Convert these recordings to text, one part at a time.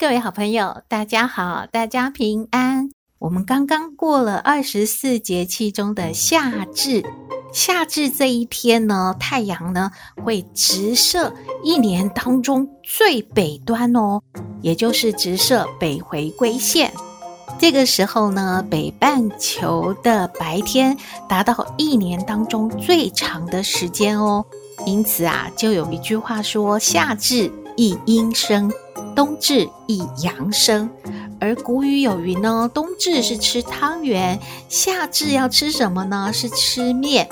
各位好朋友，大家好，大家平安。我们刚刚过了二十四节气中的夏至，夏至这一天呢，太阳呢会直射一年当中最北端哦，也就是直射北回归线。这个时候呢，北半球的白天达到一年当中最长的时间哦。因此啊，就有一句话说：“夏至一阴生，冬至一阳生。”而古语有云呢，冬至是吃汤圆，夏至要吃什么呢？是吃面。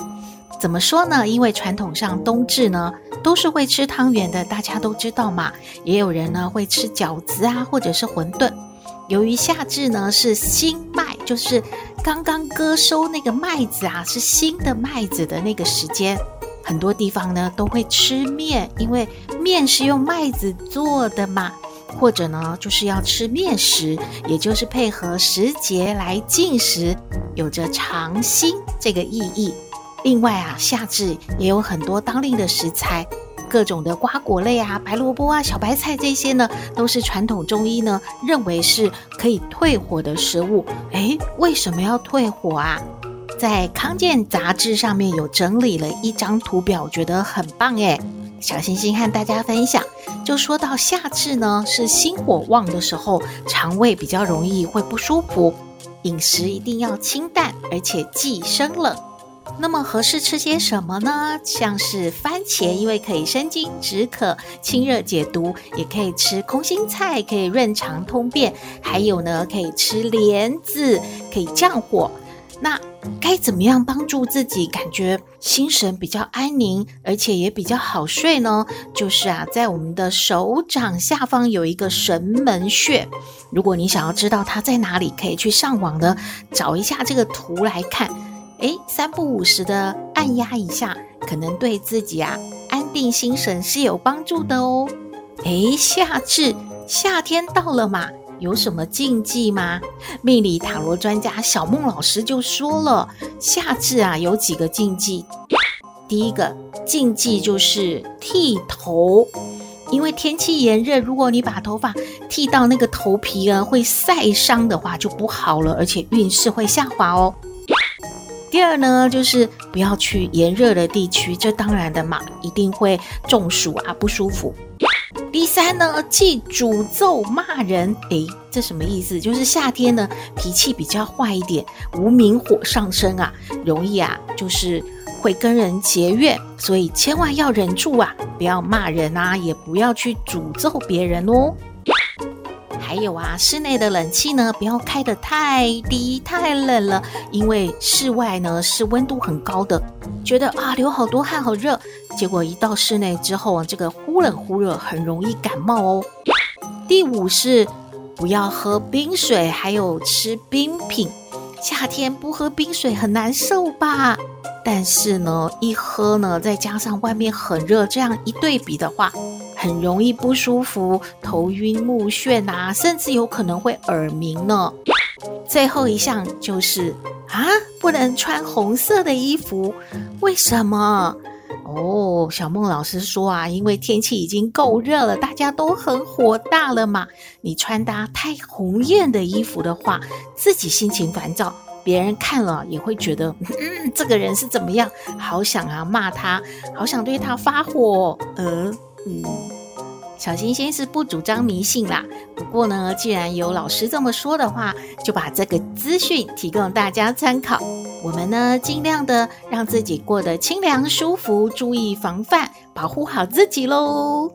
怎么说呢？因为传统上冬至呢都是会吃汤圆的，大家都知道嘛。也有人呢会吃饺子啊，或者是馄饨。由于夏至呢是新麦，就是刚刚割收那个麦子啊，是新的麦子的那个时间，很多地方呢都会吃面，因为面是用麦子做的嘛。或者呢，就是要吃面食，也就是配合时节来进食，有着尝新这个意义。另外啊，夏至也有很多当令的食材，各种的瓜果类啊、白萝卜啊、小白菜这些呢，都是传统中医呢认为是可以退火的食物。诶，为什么要退火啊？在康健杂志上面有整理了一张图表，觉得很棒诶。小星星和大家分享，就说到夏至呢，是心火旺的时候，肠胃比较容易会不舒服，饮食一定要清淡，而且忌生冷。那么合适吃些什么呢？像是番茄，因为可以生津止渴、清热解毒；也可以吃空心菜，可以润肠通便；还有呢，可以吃莲子，可以降火。那该怎么样帮助自己感觉心神比较安宁，而且也比较好睡呢？就是啊，在我们的手掌下方有一个神门穴。如果你想要知道它在哪里，可以去上网的找一下这个图来看。诶，三不五时的按压一下，可能对自己啊安定心神是有帮助的哦。诶，夏至，夏天到了嘛。有什么禁忌吗？命理塔罗专家小梦老师就说了，夏至啊有几个禁忌。第一个禁忌就是剃头，因为天气炎热，如果你把头发剃到那个头皮啊会晒伤的话，就不好了，而且运势会下滑哦。第二呢，就是不要去炎热的地区，这当然的嘛，一定会中暑啊，不舒服。第三呢，忌诅咒骂人。诶，这什么意思？就是夏天呢，脾气比较坏一点，无名火上升啊，容易啊，就是会跟人结怨，所以千万要忍住啊，不要骂人啊，也不要去诅咒别人哦。还有啊，室内的冷气呢，不要开得太低，太冷了，因为室外呢是温度很高的，觉得啊流好多汗，好热，结果一到室内之后啊，这个忽冷忽热，很容易感冒哦。第五是不要喝冰水，还有吃冰品，夏天不喝冰水很难受吧？但是呢，一喝呢，再加上外面很热，这样一对比的话。很容易不舒服，头晕目眩啊，甚至有可能会耳鸣呢。最后一项就是啊，不能穿红色的衣服，为什么？哦，小梦老师说啊，因为天气已经够热了，大家都很火大了嘛。你穿搭太红艳的衣服的话，自己心情烦躁，别人看了也会觉得，嗯，这个人是怎么样？好想啊骂他，好想对他发火，嗯。嗯，小星星是不主张迷信啦。不过呢，既然有老师这么说的话，就把这个资讯提供大家参考。我们呢，尽量的让自己过得清凉舒服，注意防范，保护好自己喽。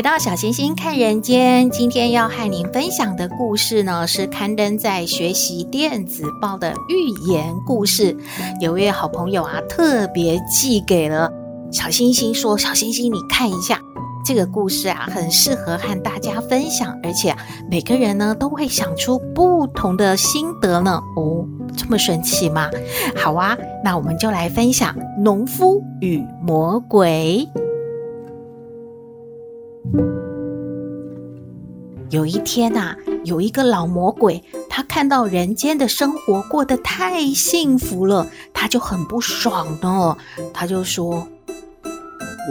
回到小星星看人间，今天要和您分享的故事呢，是刊登在学习电子报的寓言故事。有位好朋友啊，特别寄给了小星星，说：“小星星，你看一下这个故事啊，很适合和大家分享，而且每个人呢都会想出不同的心得呢。”哦，这么神奇吗？好啊，那我们就来分享《农夫与魔鬼》。有一天呐，有一个老魔鬼，他看到人间的生活过得太幸福了，他就很不爽呢。他就说：“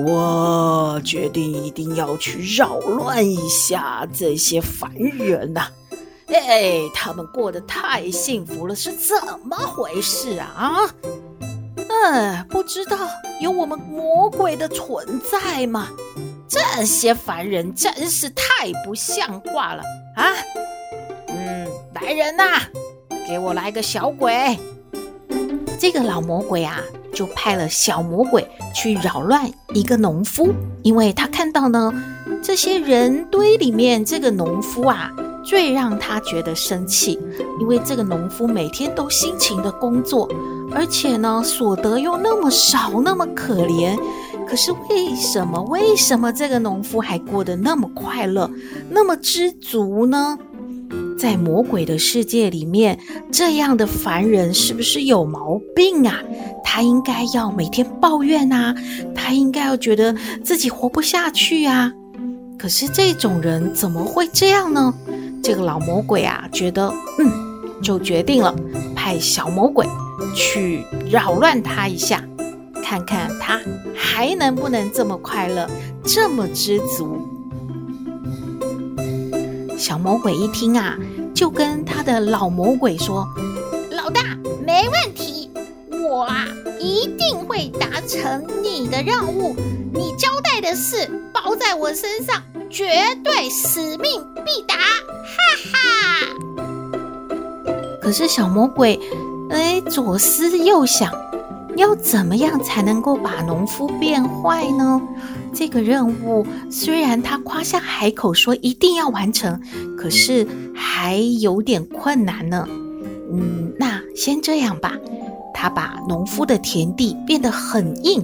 我决定一定要去扰乱一下这些凡人呐！哎，他们过得太幸福了，是怎么回事啊？啊，嗯，不知道有我们魔鬼的存在吗？”这些凡人真是太不像话了啊！嗯，来人呐，给我来个小鬼！这个老魔鬼啊，就派了小魔鬼去扰乱一个农夫，因为他看到呢，这些人堆里面这个农夫啊，最让他觉得生气，因为这个农夫每天都辛勤的工作，而且呢，所得又那么少，那么可怜。可是为什么？为什么这个农夫还过得那么快乐，那么知足呢？在魔鬼的世界里面，这样的凡人是不是有毛病啊？他应该要每天抱怨啊，他应该要觉得自己活不下去啊。可是这种人怎么会这样呢？这个老魔鬼啊，觉得嗯，就决定了派小魔鬼去扰乱他一下。看看还能不能这么快乐，这么知足。小魔鬼一听啊，就跟他的老魔鬼说：“老大，没问题，我啊一定会达成你的任务。你交代的事包在我身上，绝对使命必达！”哈哈。可是小魔鬼哎，左思右想。要怎么样才能够把农夫变坏呢？这个任务虽然他夸下海口说一定要完成，可是还有点困难呢。嗯，那先这样吧，他把农夫的田地变得很硬，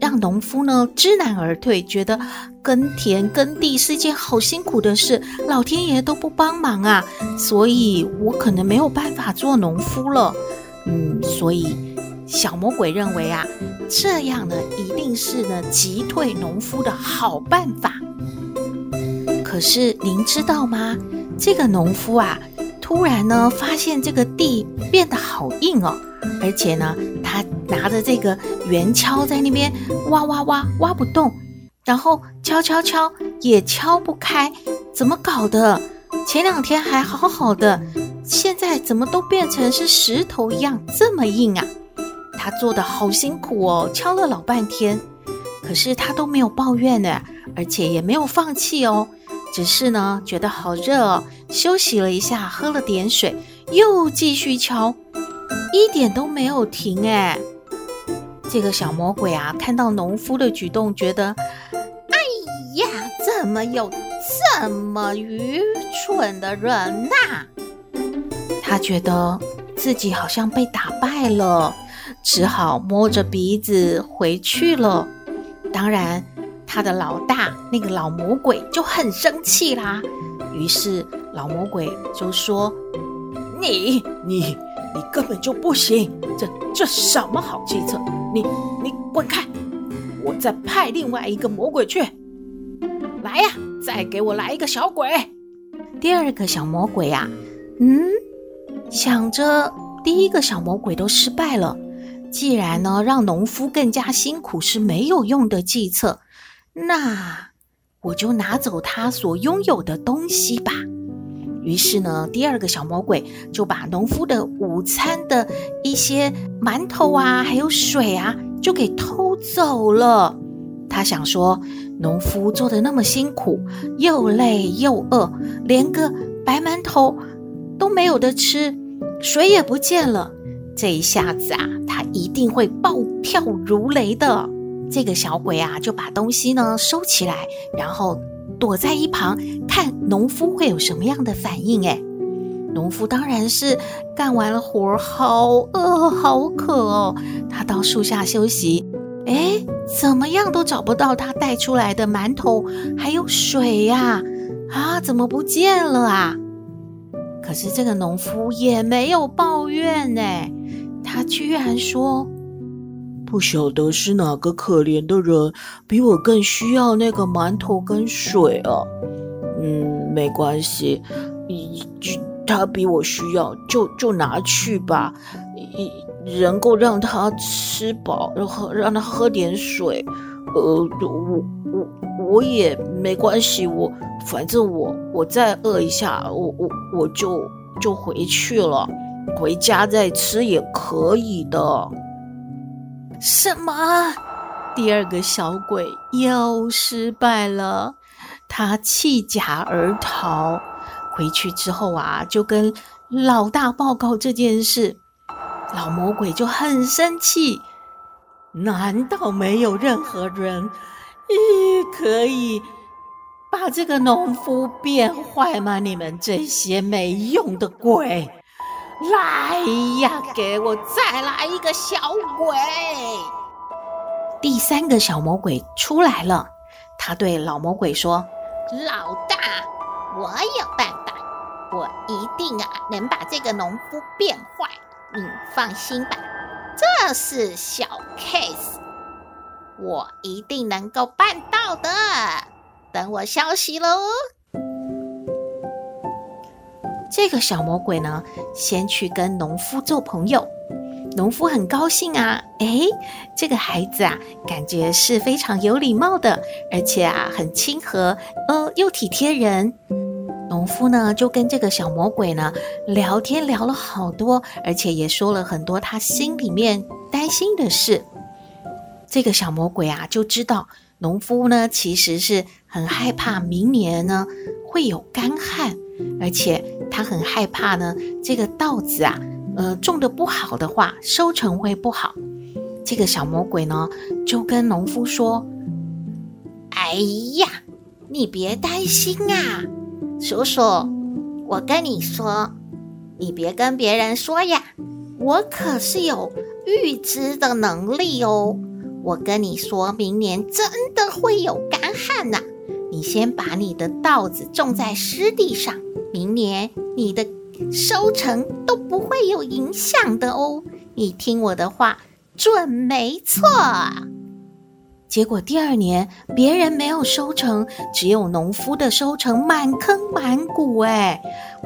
让农夫呢知难而退，觉得耕田耕地是一件好辛苦的事，老天爷都不帮忙啊，所以我可能没有办法做农夫了。嗯，所以。小魔鬼认为啊，这样呢一定是呢击退农夫的好办法。可是您知道吗？这个农夫啊，突然呢发现这个地变得好硬哦，而且呢，他拿着这个圆锹在那边挖挖挖挖不动，然后敲敲敲也敲不开，怎么搞的？前两天还好好的，现在怎么都变成是石头一样这么硬啊？他做的好辛苦哦，敲了老半天，可是他都没有抱怨呢，而且也没有放弃哦，只是呢觉得好热哦，休息了一下，喝了点水，又继续敲，一点都没有停哎。这个小魔鬼啊，看到农夫的举动，觉得，哎呀，怎么有这么愚蠢的人呐？他觉得自己好像被打败了。只好摸着鼻子回去了。当然，他的老大那个老魔鬼就很生气啦。于是老魔鬼就说：“你你你根本就不行，这这什么好计策？你你滚开！我再派另外一个魔鬼去。来呀，再给我来一个小鬼。”第二个小魔鬼啊，嗯，想着第一个小魔鬼都失败了。既然呢，让农夫更加辛苦是没有用的计策，那我就拿走他所拥有的东西吧。于是呢，第二个小魔鬼就把农夫的午餐的一些馒头啊，还有水啊，就给偷走了。他想说，农夫做的那么辛苦，又累又饿，连个白馒头都没有得吃，水也不见了。这一下子啊，他一定会暴跳如雷的。这个小鬼啊，就把东西呢收起来，然后躲在一旁看农夫会有什么样的反应。哎，农夫当然是干完了活，好饿好渴哦，他到树下休息。哎，怎么样都找不到他带出来的馒头还有水呀！啊，怎么不见了啊？可是这个农夫也没有抱怨呢，他居然说：“不晓得是哪个可怜的人比我更需要那个馒头跟水啊。嗯，没关系，一他比我需要，就就拿去吧。一能够让他吃饱，然后让他喝点水。呃，我我我也没关系，我。”反正我我再饿一下，我我我就就回去了，回家再吃也可以的。什么？第二个小鬼又失败了，他弃甲而逃。回去之后啊，就跟老大报告这件事，老魔鬼就很生气。难道没有任何人，咦，可以？把这个农夫变坏吗？你们这些没用的鬼！来呀，给我再来一个小鬼！第三个小魔鬼出来了，他对老魔鬼说：“老大，我有办法，我一定啊能把这个农夫变坏。你放心吧，这是小 case，我一定能够办到的。”等我消息喽！这个小魔鬼呢，先去跟农夫做朋友。农夫很高兴啊，诶，这个孩子啊，感觉是非常有礼貌的，而且啊，很亲和，呃，又体贴人。农夫呢，就跟这个小魔鬼呢聊天，聊了好多，而且也说了很多他心里面担心的事。这个小魔鬼啊，就知道。农夫呢，其实是很害怕明年呢会有干旱，而且他很害怕呢这个稻子啊，呃种的不好的话，收成会不好。这个小魔鬼呢就跟农夫说：“哎呀，你别担心啊，叔叔，我跟你说，你别跟别人说呀，我可是有预知的能力哦。”我跟你说，明年真的会有干旱呐！你先把你的稻子种在湿地上，明年你的收成都不会有影响的哦。你听我的话，准没错。结果第二年，别人没有收成，只有农夫的收成满坑满谷。哎，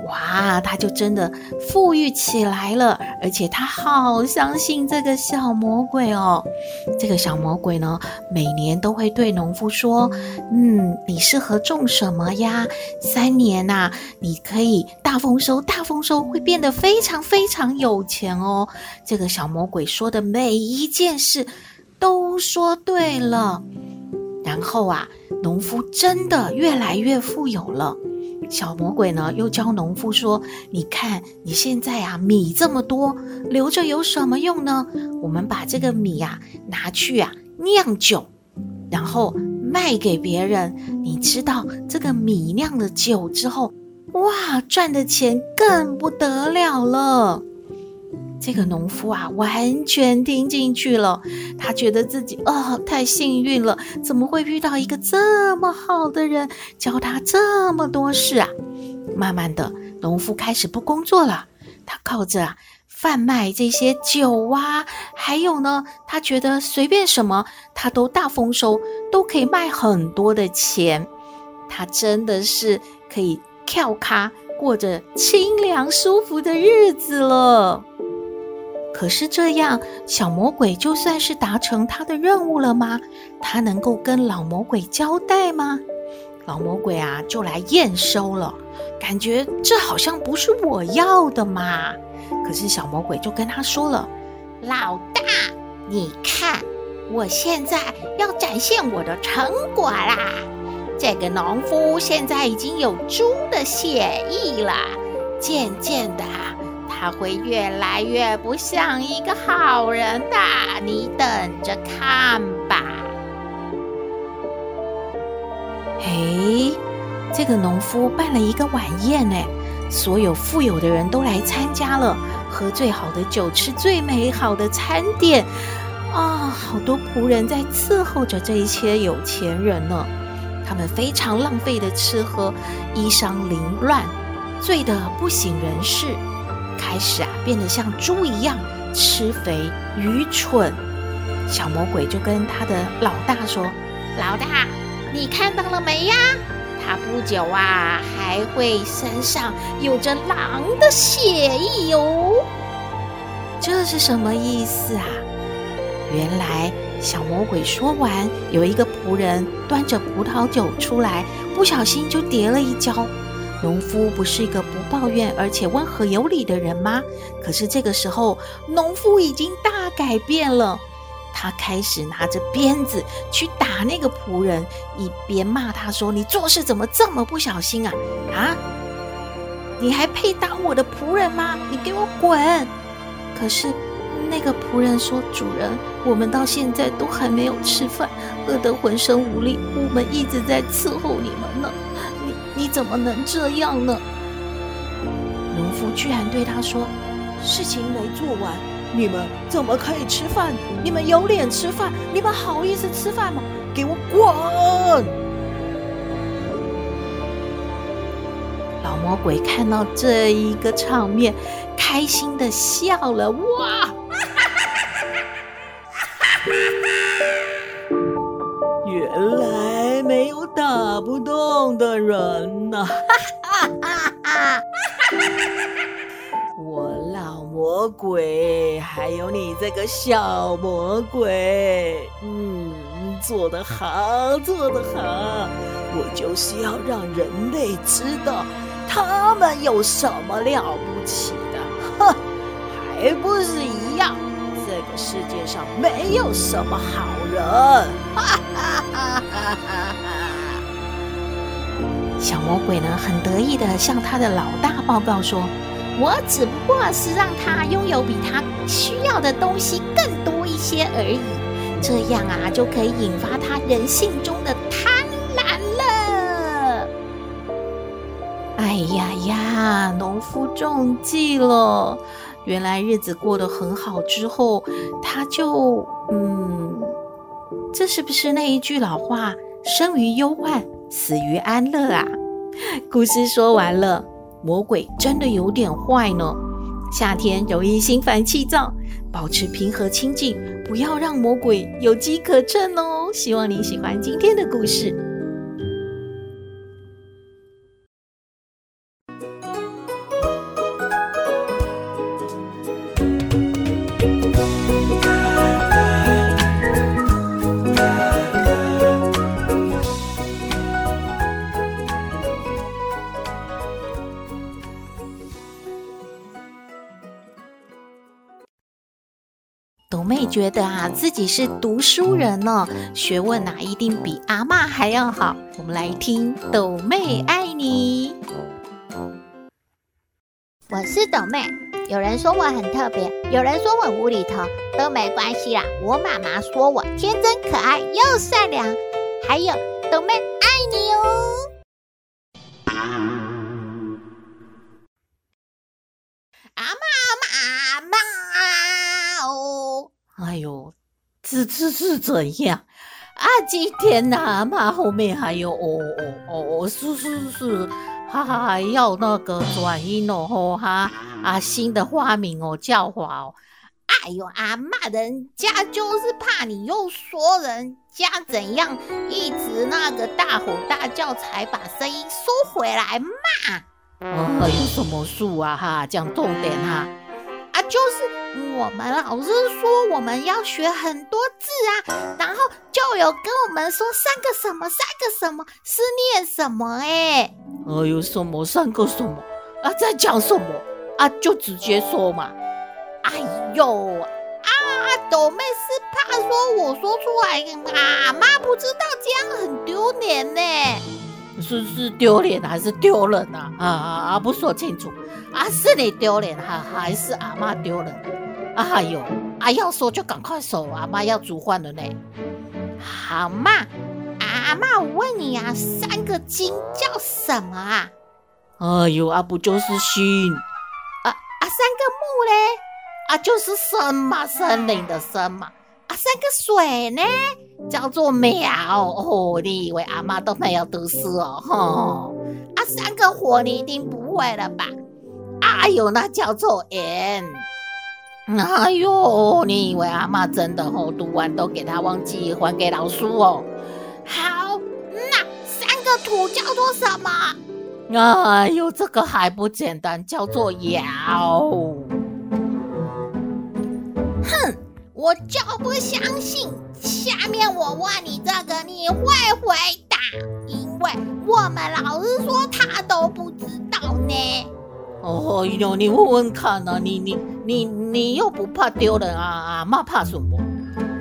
哇，他就真的富裕起来了，而且他好相信这个小魔鬼哦。这个小魔鬼呢，每年都会对农夫说：“嗯，你适合种什么呀？三年呐、你可以大丰收，大丰收会变得非常非常有钱哦。”这个小魔鬼说的每一件事。都说对了，然后啊，农夫真的越来越富有了。小魔鬼呢，又教农夫说：“你看，你现在啊，米这么多，留着有什么用呢？我们把这个米啊拿去啊酿酒，然后卖给别人。你知道这个米酿了酒之后，哇，赚的钱更不得了了。”这个农夫啊，完全听进去了。他觉得自己哦，太幸运了，怎么会遇到一个这么好的人，教他这么多事啊？慢慢的，农夫开始不工作了。他靠着啊贩卖这些酒啊，还有呢，他觉得随便什么他都大丰收，都可以卖很多的钱。他真的是可以跳咖，过着清凉舒服的日子了。可是这样，小魔鬼就算是达成他的任务了吗？他能够跟老魔鬼交代吗？老魔鬼啊，就来验收了，感觉这好像不是我要的嘛。可是小魔鬼就跟他说了：“老大，你看，我现在要展现我的成果啦！这个农夫现在已经有猪的血液了，渐渐的。”他会越来越不像一个好人的，你等着看吧。嘿，这个农夫办了一个晚宴，哎，所有富有的人都来参加了，喝最好的酒，吃最美好的餐点，啊，好多仆人在伺候着这一些有钱人呢。他们非常浪费的吃喝，衣裳凌乱，醉得不省人事，开始啊变得像猪一样吃肥愚蠢。小魔鬼就跟他的老大说：“老大，你看到了没呀？他不久啊还会身上有着狼的血液哟。这是什么意思啊？原来。”小魔鬼说完，有一个仆人端着葡萄酒出来，不小心就跌了一跤。农夫不是一个不抱怨而且温和有礼的人吗？可是这个时候，农夫已经大改变了。他开始拿着鞭子去打那个仆人，一边骂他说：“你做事怎么这么不小心啊？啊，你还配当我的仆人吗？你给我滚！”可是。那个仆人说：“主人，我们到现在都还没有吃饭，饿得浑身无力。我们一直在伺候你们呢，你怎么能这样呢？”农夫居然对他说：“事情没做完，你们怎么可以吃饭？你们有脸吃饭？你们好意思吃饭吗？给我滚！”老魔鬼看到这一个场面，开心的笑了，哇！原来打不动的人呐！我老魔鬼，还有你这个小魔鬼，嗯，做得好，做得好！我就是要让人类知道他们有什么了不起的，哼，还不是一样。这个世界上没有什么好人。哈哈哈哈哈哈！小魔鬼呢，很得意地向他的老大报告说：“我只不过是让他拥有比他需要的东西更多一些而已，这样啊，就可以引发他人性中的贪婪了。”哎呀呀，农夫中计了。原来日子过得很好之后，他就嗯，这是不是那一句老话“生于忧患，死于安乐”啊？故事说完了，魔鬼真的有点坏呢。夏天容易心烦气躁，保持平和清静，不要让魔鬼有机可乘哦。希望你喜欢今天的故事。觉得啊，自己是读书人呢，学问、啊、一定比阿妈还要好。我们来听斗妹爱你。我是斗妹，有人说我很特别，有人说我无厘头，都没关系啦。我妈妈说我天真可爱又善良，还有斗妹爱你哦。阿妈，阿妈，阿嬷哦！哎呦，这这是怎样啊？今天呢，阿嬷后面还有哦哦哦哦，是是是，哈哈，还要那个转音哦，吼哈啊，新的花名哦，叫法哦。哎呦，阿嬷，人家就是怕你又说人家怎样，一直那个大吼大叫，才把声音收回来嘛。啊，有什么树啊？哈，讲重点哈。就是我们老师说我们要学很多字啊，然后就有跟我们说三个什么，三个什么是念什么？哎，哎呦，什么三个什么啊？在讲什么啊？就直接说嘛。哎呦，啊，豆妹是怕说我说出来，妈妈不知道这样很丢脸呢。是是丢脸还是丢人呐？啊啊啊！不说清楚啊，是你丢脸还还是阿妈丢人？哎呦，啊要说就赶快说，阿妈要煮饭了呢。好嘛，阿阿嬷，我问你啊，三个金叫什么啊？哎呦，啊不就是心啊啊，三个木嘞？啊，就是森嘛，森林的森嘛。啊，三个水呢，叫做苗。哦，你以为阿嬷都没有读书哦？吼。啊，三个火你一定不会了吧？哎呦，那叫做盐。哎呦，你以为阿嬷真的吼读完都给他忘记还给老师哦？好，那三个土叫做什么？哎呦，这个还不简单，叫做窑。我就不相信。下面我问你这个，你会回答？因为我们老师说他都不知道呢。哦哟，你问问看呢、啊？你你你你又不怕丢人啊？阿妈怕什么？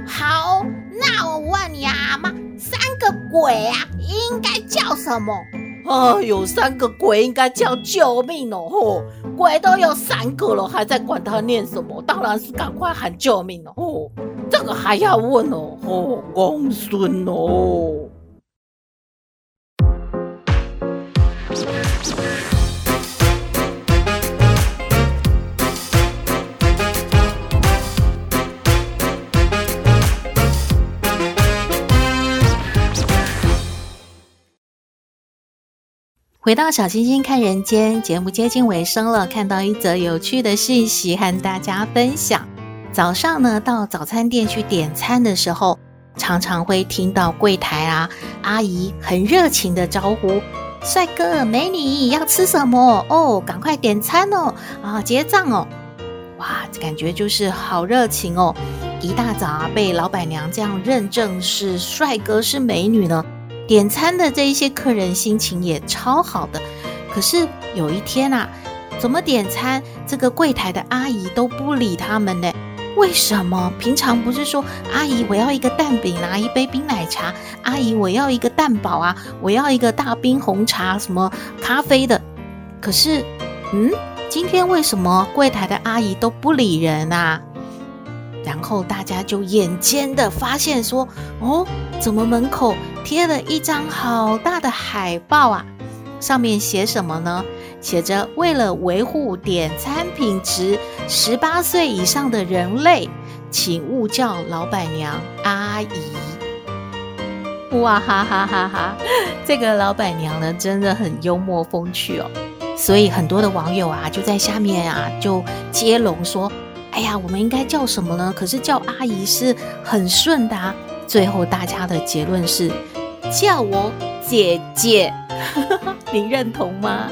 好，那我问你啊，阿妈，三个鬼啊，应该叫什么？啊，有，三个鬼应该叫救命哦！吼，鬼都有三个了，还在管他念什么？当然是赶快喊救命哦！哦，这个还要问哦？吼，公孙哦。回到小星星看人间节目接近尾声了，看到一则有趣的讯息和大家分享。早上呢，到早餐店去点餐的时候，常常会听到柜台啊阿姨很热情的招呼：“帅哥美女，要吃什么？哦，赶快点餐哦！啊，结账哦！”哇，感觉就是好热情哦！一大早啊，被老板娘这样认证是帅哥是美女呢。点餐的这一些客人心情也超好的，可是有一天啊，怎么点餐这个柜台的阿姨都不理他们呢？为什么？平常不是说阿姨我要一个蛋饼，拿一杯冰奶茶，阿姨我要一个蛋堡啊，我要一个大冰红茶，什么咖啡的？可是，嗯，今天为什么柜台的阿姨都不理人啊？然后大家就眼尖的发现说，哦，怎么门口贴了一张好大的海报啊？上面写什么呢？写着为了维护点餐品质，十八岁以上的人类，请勿叫老板娘阿姨。哇哈哈哈哈！这个老板娘呢，真的很幽默风趣哦。所以很多的网友啊，就在下面啊，就接龙说。哎呀，我们应该叫什么呢？可是叫阿姨是很顺的啊。最后大家的结论是叫我姐姐，你认同吗？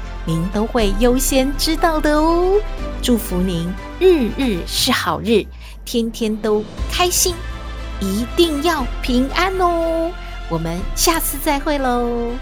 您都会优先知道的哦！祝福您日日是好日，天天都开心，一定要平安哦！我们下次再会喽。